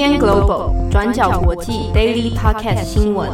UDN Global 转角国际 Daily Podcast 新闻。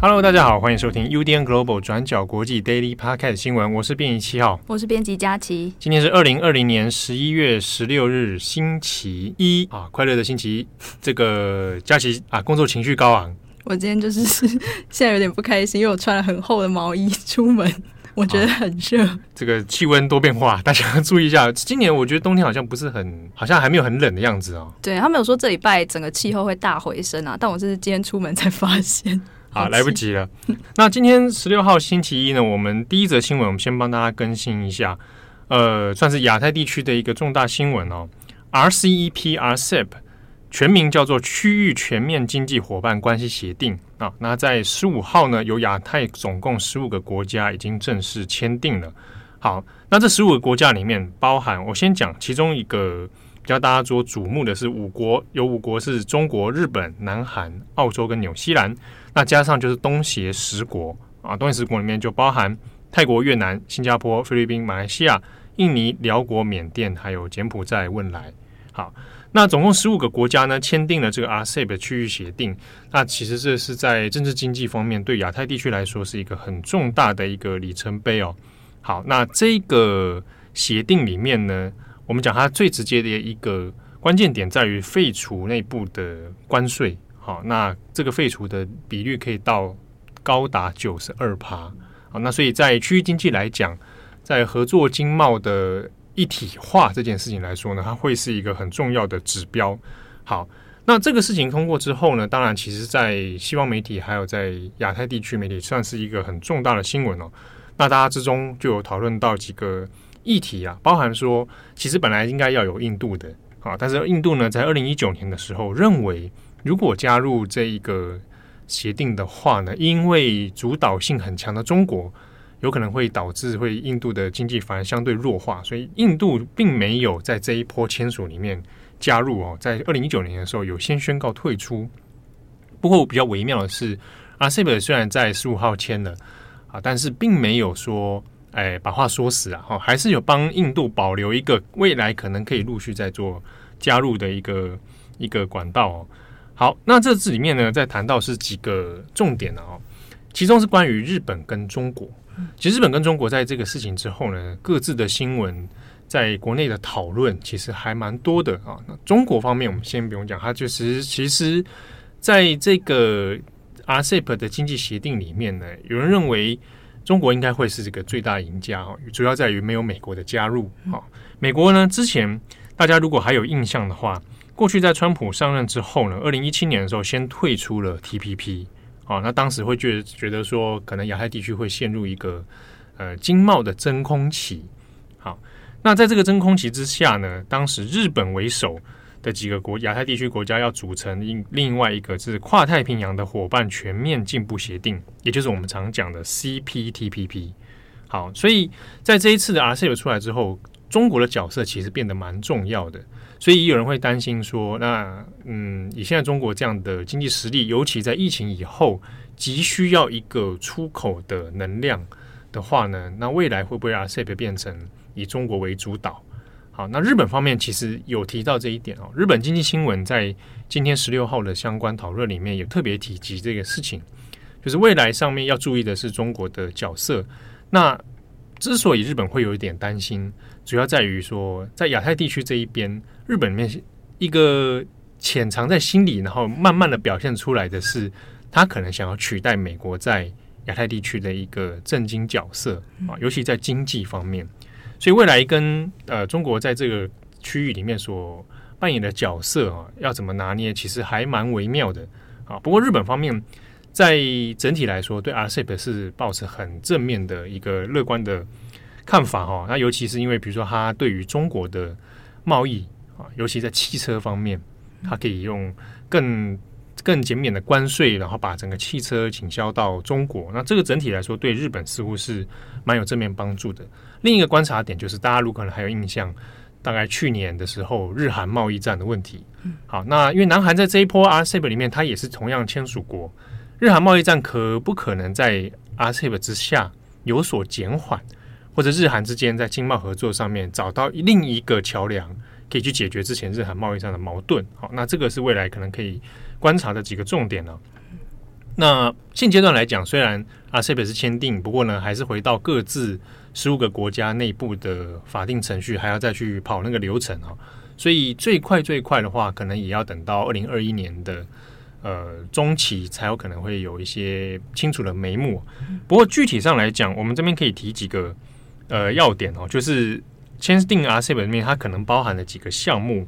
Hello，大家好，欢迎收听 UDN Global 转角国际 Daily Podcast 新闻。我是编辑七号，我是编辑佳琪。今天是二零二零年十一月十六日，星期一啊，快乐的星期一。这个佳琪啊，工作情绪高昂。我今天就是 现在有点不开心，因为我穿了很厚的毛衣出门。我觉得很热，啊，这个气温多变化，大家注意一下。今年我觉得冬天好像不是很，好像还没有很冷的样子哦。对，他们有说这礼拜整个气候会大回升啊，但我是今天出门才发现，好，来不及了。那今天十六号星期一呢，我们第一则新闻，我们先帮大家更新一下，呃，算是亚太地区的一个重大新闻哦，RCEP RCEP。全名叫做区域全面经济伙伴关系协定啊，那在十五号呢，有亚太总共十五个国家已经正式签订了。好，那这十五个国家里面包含，我先讲其中一个比较大家所瞩目的是五国，有五国是中国、日本、南韩、澳洲跟纽西兰，那加上就是东协十国啊，东协十国里面就包含泰国、越南、新加坡、菲律宾、马来西亚、印尼、寮国、缅甸，还有柬埔寨、汶莱。好。那总共十五个国家呢，签订了这个 RCEP 的区域协定。那其实这是在政治经济方面，对亚太地区来说是一个很重大的一个里程碑哦。好，那这个协定里面呢，我们讲它最直接的一个关键点在于废除内部的关税。好，那这个废除的比率可以到高达九十二趴。好，那所以在区域经济来讲，在合作经贸的。一体化这件事情来说呢，它会是一个很重要的指标。好，那这个事情通过之后呢，当然，其实，在西方媒体还有在亚太地区媒体，算是一个很重大的新闻哦。那大家之中就有讨论到几个议题啊，包含说，其实本来应该要有印度的啊，但是印度呢，在二零一九年的时候认为，如果加入这一个协定的话呢，因为主导性很强的中国。有可能会导致会印度的经济反而相对弱化，所以印度并没有在这一波签署里面加入哦。在二零一九年的时候，有先宣告退出。不过比较微妙的是，RCEP 虽然在十五号签了啊，但是并没有说哎把话说死啊，哈，还是有帮印度保留一个未来可能可以陆续在做加入的一个一个管道哦。好，那这次里面呢，在谈到是几个重点的哦，其中是关于日本跟中国。其实日本跟中国在这个事情之后呢，各自的新闻在国内的讨论其实还蛮多的啊。那中国方面，我们先不用讲，它就是其实在这个 RCEP 的经济协定里面呢，有人认为中国应该会是这个最大赢家哈，主要在于没有美国的加入啊。美国呢，之前大家如果还有印象的话，过去在川普上任之后呢，二零一七年的时候先退出了 TPP。哦，那当时会觉得觉得说，可能亚太地区会陷入一个呃经贸的真空期。好，那在这个真空期之下呢，当时日本为首的几个国亚太地区国家要组成另另外一个是跨太平洋的伙伴全面进步协定，也就是我们常讲的 CPTPP。好，所以在这一次的 RCEP 出来之后，中国的角色其实变得蛮重要的。所以有人会担心说，那嗯，以现在中国这样的经济实力，尤其在疫情以后，急需要一个出口的能量的话呢，那未来会不会 RCEP 变成以中国为主导？好，那日本方面其实有提到这一点哦。日本经济新闻在今天十六号的相关讨论里面也特别提及这个事情，就是未来上面要注意的是中国的角色。那之所以日本会有一点担心，主要在于说，在亚太地区这一边，日本里面一个潜藏在心里，然后慢慢的表现出来的是，他可能想要取代美国在亚太地区的一个政经角色啊，尤其在经济方面。所以未来跟呃中国在这个区域里面所扮演的角色啊，要怎么拿捏，其实还蛮微妙的啊。不过日本方面。在整体来说，对 RCEP 是抱持很正面的一个乐观的看法哈。那尤其是因为，比如说，它对于中国的贸易啊，尤其在汽车方面，它可以用更更减免的关税，然后把整个汽车倾销到中国。那这个整体来说，对日本似乎是蛮有正面帮助的。另一个观察点就是，大家如果可能还有印象，大概去年的时候，日韩贸易战的问题。好，那因为南韩在这一波 RCEP 里面，它也是同样签署国。日韩贸易战可不可能在 RCEP 之下有所减缓？或者日韩之间在经贸合作上面找到另一个桥梁，可以去解决之前日韩贸易上的矛盾。好，那这个是未来可能可以观察的几个重点呢、那现阶段来讲，虽然 RCEP 是签订，不过呢，还是回到各自十五个国家内部的法定程序，还要再去跑那个流程啊。所以最快最快的话，可能也要等到二零二一年的呃中期，才有可能会有一些清楚的眉目。不过具体上来讲，我们这边可以提几个呃要点哦，就是签订 RCEP 里面，它可能包含了几个项目。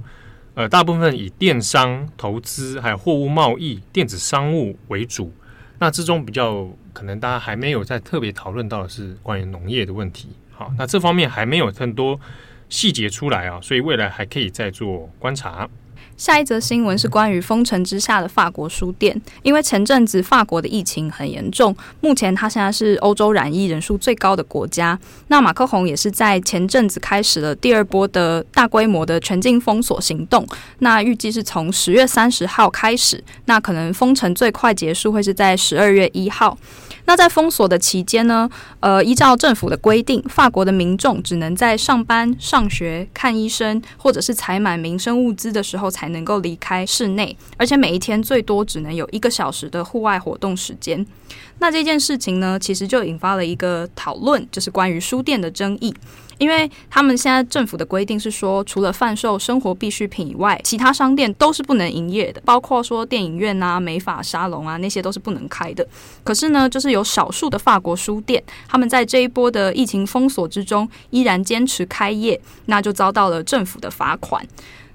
呃，大部分以电商、投资还有货物贸易、电子商务为主。那之中比较可能大家还没有在特别讨论到的是关于农业的问题。好，那这方面还没有很多细节出来啊，所以未来还可以再做观察。下一则新闻是关于封城之下的法国书店，因为前阵子法国的疫情很严重，目前它现在是欧洲染疫人数最高的国家。那马克宏也是在前阵子开始了第二波的大规模的全境封锁行动，那预计是从十月三十号开始，那可能封城最快结束会是在十二月一号。那在封锁的期间呢，呃，依照政府的规定，法国的民众只能在上班、上学、看医生或者是采买民生物资的时候才能够离开室内，而且每一天最多只能有一个小时的户外活动时间。那这件事情呢，其实就引发了一个讨论，就是关于书店的争议。因为他们现在政府的规定是说，除了贩售生活必需品以外，其他商店都是不能营业的，包括说电影院啊、美发沙龙啊那些都是不能开的。可是呢，就是有少数的法国书店，他们在这一波的疫情封锁之中，依然坚持开业，那就遭到了政府的罚款。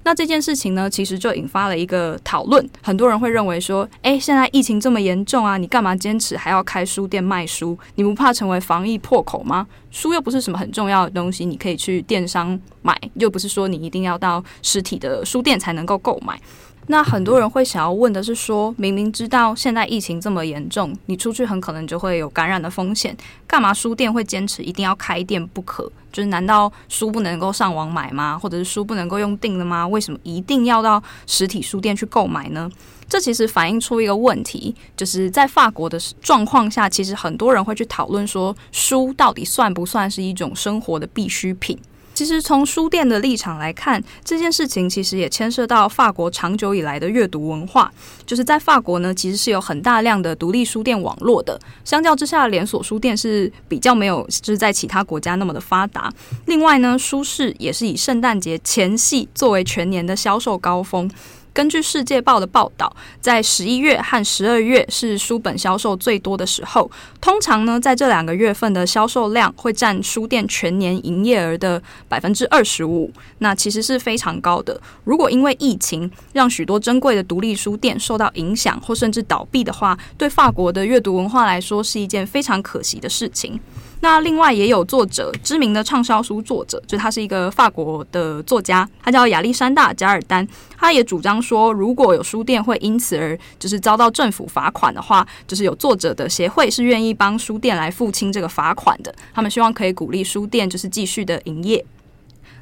那这件事情呢，其实就引发了一个讨论。很多人会认为说，哎，现在疫情这么严重啊，你干嘛坚持还要开书店卖书？你不怕成为防疫破口吗？书又不是什么很重要的东西，你可以去电商买，又不是说你一定要到实体的书店才能够购买。那很多人会想要问的是说，明明知道现在疫情这么严重，你出去很可能就会有感染的风险，干嘛书店会坚持一定要开店不可？就是难道书不能够上网买吗？或者是书不能够用订的吗？为什么一定要到实体书店去购买呢？这其实反映出一个问题，就是在法国的状况下，其实很多人会去讨论说，书到底算不算是一种生活的必需品？其实从书店的立场来看，这件事情其实也牵涉到法国长久以来的阅读文化。就是在法国呢，其实是有很大量的独立书店网络的。相较之下，连锁书店是比较没有，就是在其他国家那么的发达。另外呢，书市也是以圣诞节前夕作为全年的销售高峰。根据《世界报》的报道，在十一月和十二月是书本销售最多的时候。通常呢，在这两个月份的销售量会占书店全年营业额的百分之二十五，那其实是非常高的。如果因为疫情让许多珍贵的独立书店受到影响或甚至倒闭的话，对法国的阅读文化来说是一件非常可惜的事情。那另外也有作者，知名的畅销书作者，就他是一个法国的作家，他叫亚历山大·加尔丹。他也主张说，如果有书店会因此而就是遭到政府罚款的话，就是有作者的协会是愿意帮书店来付清这个罚款的。他们希望可以鼓励书店就是继续的营业。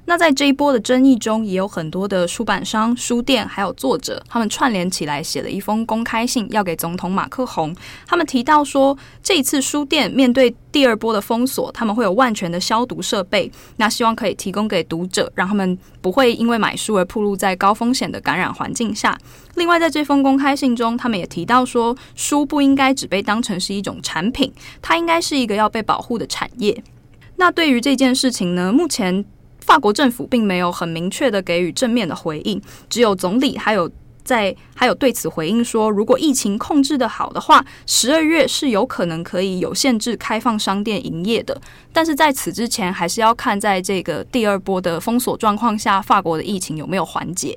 那在这一波的争议中，也有很多的出版商、书店还有作者，他们串联起来写了一封公开信，要给总统马克宏。他们提到说，这一次书店面对第二波的封锁，他们会有万全的消毒设备，那希望可以提供给读者，让他们不会因为买书而暴露在高风险的感染环境下。另外，在这封公开信中，他们也提到说，书不应该只被当成是一种产品，它应该是一个要被保护的产业。那对于这件事情呢，目前。法国政府并没有很明确的给予正面的回应，只有总理还有在还有对此回应说，如果疫情控制的好的话，十二月是有可能可以有限制开放商店营业的。但是在此之前，还是要看在这个第二波的封锁状况下，法国的疫情有没有缓解。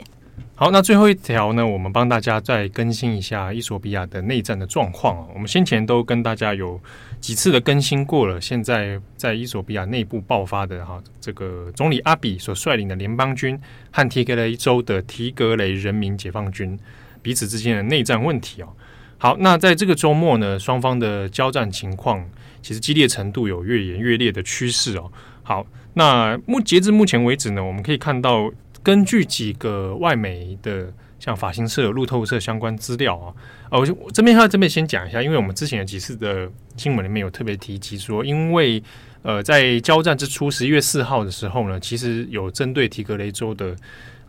好，那最后一条呢，我们帮大家再更新一下伊索比亚的内战的状况啊。我们先前都跟大家有。几次的更新过了，现在在伊索比亚内部爆发的哈，这个总理阿比所率领的联邦军和提格雷州的提格雷人民解放军彼此之间的内战问题哦。好，那在这个周末呢，双方的交战情况其实激烈程度有越演越烈的趋势哦。好，那目截至目前为止呢，我们可以看到，根据几个外媒的像法新社、路透社相关资料啊。哦，我这边要这边先讲一下，因为我们之前有几次的新闻里面有特别提及说，因为呃，在交战之初，十一月四号的时候呢，其实有针对提格雷州的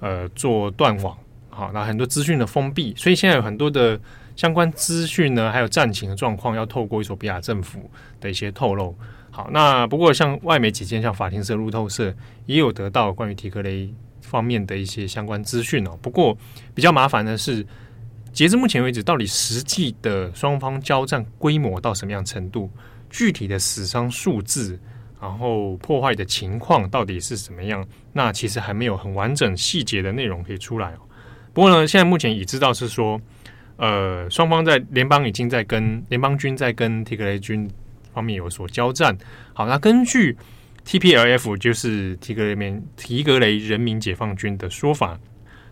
呃做断网，好，那很多资讯的封闭，所以现在有很多的相关资讯呢，还有战情的状况，要透过衣索比亚政府的一些透露。好，那不过像外媒几间，像法新社、路透社，也有得到关于提格雷方面的一些相关资讯哦。不过比较麻烦的是，截至目前为止，到底实际的双方交战规模到什么样程度？具体的死伤数字，然后破坏的情况到底是怎么样？那其实还没有很完整细节的内容可以出来哦。不过呢，现在目前已知道是说，呃，双方在联邦已经在跟联邦军在跟提格雷军方面有所交战。好，那根据 TPLF 就是提格雷民提格雷人民解放军的说法。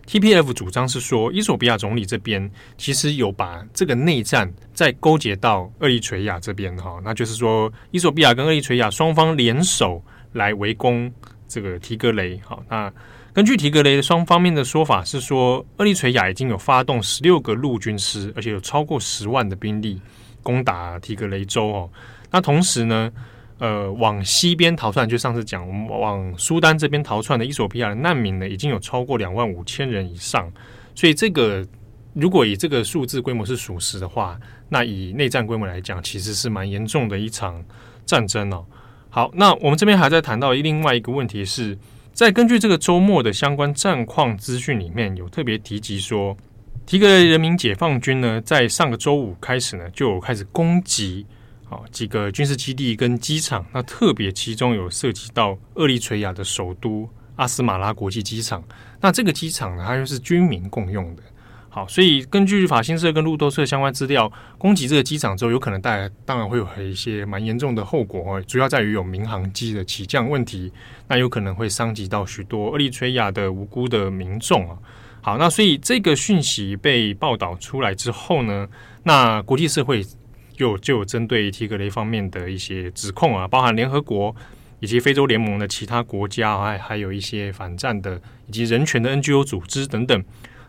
TPLF 主张是说，伊索比亚总理这边其实有把这个内战再勾结到厄立垂亚这边哈，那就是说，伊索比亚跟厄立垂亚双方联手来围攻这个提格雷。好，那根据提格雷双方面的说法是说，厄立垂亚已经有发动十六个陆军师，而且有超过十万的兵力攻打提格雷州哦。那同时呢，呃，往西边逃窜，就上次讲，我们往苏丹这边逃窜的伊索比亚的难民呢，已经有超过两万五千人以上。所以，这个如果以这个数字规模是属实的话，那以内战规模来讲，其实是蛮严重的一场战争哦。好，那我们这边还在谈到另外一个问题是，在根据这个周末的相关战况资讯里面有特别提及说，提格雷人民解放军呢，在上个周五开始呢，就开始攻击。好，几个军事基地跟机场，那特别其中有涉及到厄立垂亚的首都阿斯马拉国际机场。那这个机场呢，它又是军民共用的。好，所以根据法新社跟路透社相关资料，攻击这个机场之后，有可能带来当然会有一些蛮严重的后果哦。主要在于有民航机的起降问题，那有可能会伤及到许多厄立垂亚的无辜的民众啊。好，那所以这个讯息被报道出来之后呢，那国际社会。就就有针对提格雷方面的一些指控啊，包含联合国以及非洲联盟的其他国家，还还有一些反战的以及人权的 NGO 组织等等，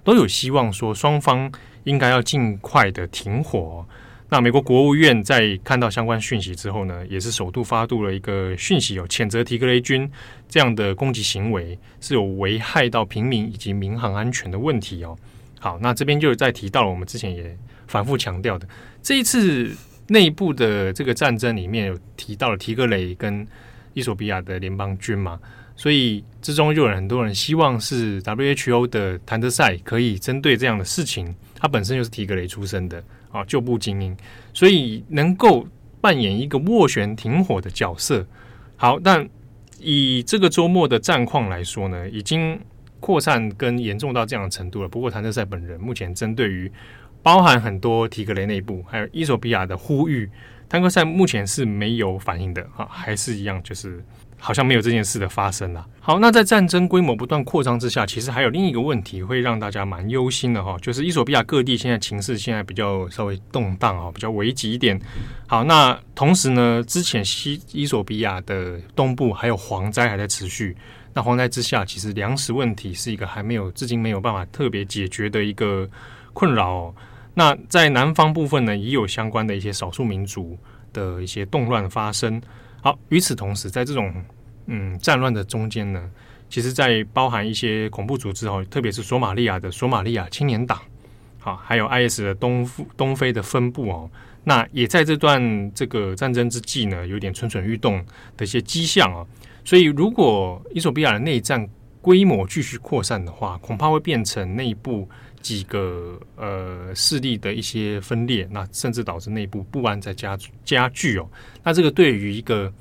都有希望说双方应该要尽快的停火。那美国国务院在看到相关讯息之后呢，也是首度发布了一个讯息，有谴责提格雷军这样的攻击行为是有危害到平民以及民航安全的问题哦。好，那这边就再提到我们之前也反复强调的。这一次内部的这个战争里面有提到了提格雷跟伊索比亚的联邦军嘛，所以之中就有很多人希望是 WHO 的谭德塞可以针对这样的事情，他本身就是提格雷出身的啊，旧部精英，所以能够扮演一个斡旋停火的角色。好，但以这个周末的战况来说呢，已经扩散跟严重到这样的程度了。不过谭德塞本人目前针对于包含很多提格雷内部，还有伊索比亚的呼吁，谭德塞目前是没有反应的啊，还是一样，就是好像没有这件事的发生了。好，那在战争规模不断扩张之下，其实还有另一个问题会让大家蛮忧心的哈，就是伊索比亚各地现在情势现在比较稍微动荡啊，比较危急一点。好，那同时呢，之前西伊索比亚的东部还有蝗灾还在持续，那蝗灾之下，其实粮食问题是一个还没有至今没有办法特别解决的一个困扰。那在南方部分呢，也有相关的一些少数民族的一些动乱发生。好，与此同时，在这种嗯战乱的中间呢，其实，在包含一些恐怖组织哦，特别是索马利亚的索马利亚青年党，好，还有 IS 的东东非的分部哦，那也在这段这个战争之际呢，有点蠢蠢欲动的一些迹象啊。所以，如果伊索比亚的内战规模继续扩散的话，恐怕会变成内部。几个呃势力的一些分裂，那甚至导致内部不安在加加剧哦。那这个对于一个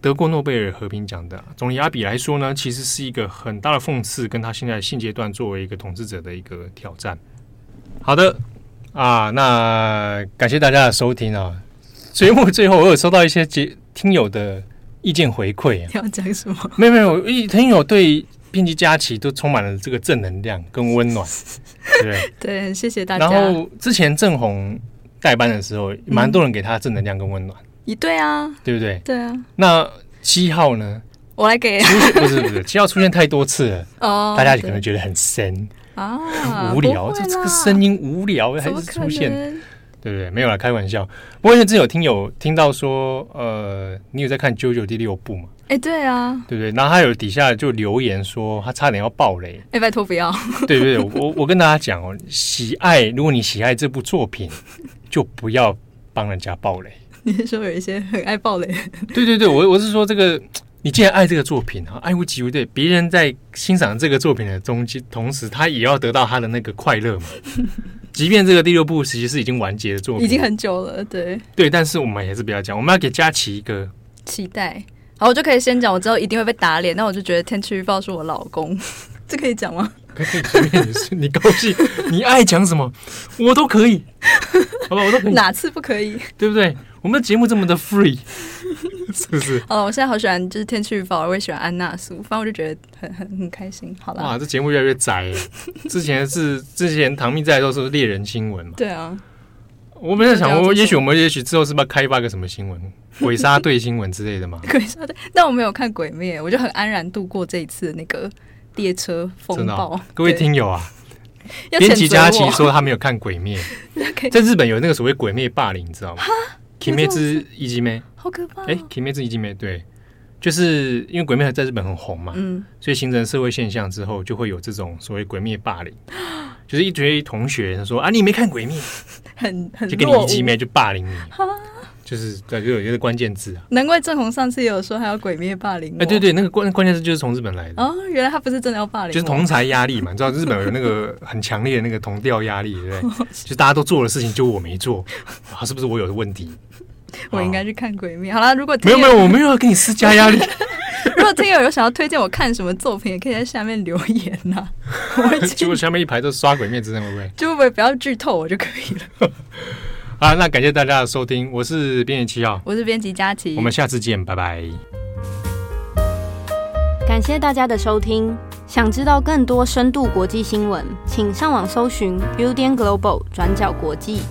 得过诺贝尔和平奖的总理阿比来说呢，其实是一个很大的讽刺，跟他现在现阶段作为一个统治者的一个挑战。好的啊，那感谢大家的收听啊。节目最后我有收到一些节听友的意见回馈，啊 要讲什么？没有没有，一听友对。编辑佳琪都充满了这个正能量跟温暖，对对，谢谢大家。然后之前郑红代班的时候，蛮多人给他正能量跟温暖。一、嗯、对啊，对不对？对啊。那七号呢？我来给。不是不是，七号出现太多次了哦，大家可能觉得很神。啊，无聊，这这个声音无聊还是出现，对不对？没有啦，开玩笑。不过因为之前有听友听到说，呃，你有在看《JoJo》第六部吗？哎，对啊，对不对？然后他有底下就留言说，他差点要爆雷。哎，拜托不要。对对对，我我跟大家讲哦，喜爱，如果你喜爱这部作品，就不要帮人家爆雷。你是说有一些很爱爆雷？对对对，我我是说这个。你既然爱这个作品啊，爱屋及乌，对别人在欣赏这个作品的中间，同时他也要得到他的那个快乐嘛。即便这个第六部其实是已经完结的作品，已经很久了，对对，但是我们还是不要讲，我们要给佳琪一个期待。好，我就可以先讲，我知道一定会被打脸，那我就觉得天气预报是我老公，这可以讲吗？可以，随便你是你高兴，你爱讲什么我都可以，好吧，我都可以，哪次不可以？对不对？我们的节目这么的 free，是不是？哦，我现在好喜欢，就是天气预报，我也喜欢安娜苏，反正我就觉得很很很开心。好了，哇，这节目越来越窄。之前是之前唐蜜在的时候是猎人新闻嘛？对啊。我本来想，我也许我们也许之后是不是要开发个什么新闻，鬼杀队新闻之类的嘛？鬼杀队？但我没有看鬼灭，我就很安然度过这一次那个列车风暴。哦、各位听友啊，编辑佳琪说他没有看鬼灭，在日本有那个所谓鬼灭霸凌，你知道吗？鬼灭之一击妹，好可怕！哎，鬼灭之一击妹，对，就是因为鬼灭在日本很红嘛，嗯，所以形成社会现象之后，就会有这种所谓鬼灭霸凌，就是一堆同学说啊，你没看鬼灭，很很就给你一击妹就霸凌你，就是对，就有一个关键字啊。难怪郑红上次也有说还要鬼灭霸凌，哎，对对，那个关关键字就是从日本来的哦，原来他不是真的要霸凌，就是同侪压力嘛，你知道日本有那个很强烈的那个同调压力，对不对？就大家都做的事情，就我没做，啊，是不是我有问题？我应该去看鬼灭。好了，如果没有没有，我没有要给你施加压力。如果听友有想要推荐我看什么作品，也可以在下面留言呐。结果下面一排都刷鬼灭之刃，会不会？就会不会不要剧透我就可以了。好，那感谢大家的收听，我是编辑七号，我是编辑佳琪，我们下次见，拜拜。感谢大家的收听，想知道更多深度国际新闻，请上网搜寻 Udan Global 转角国际。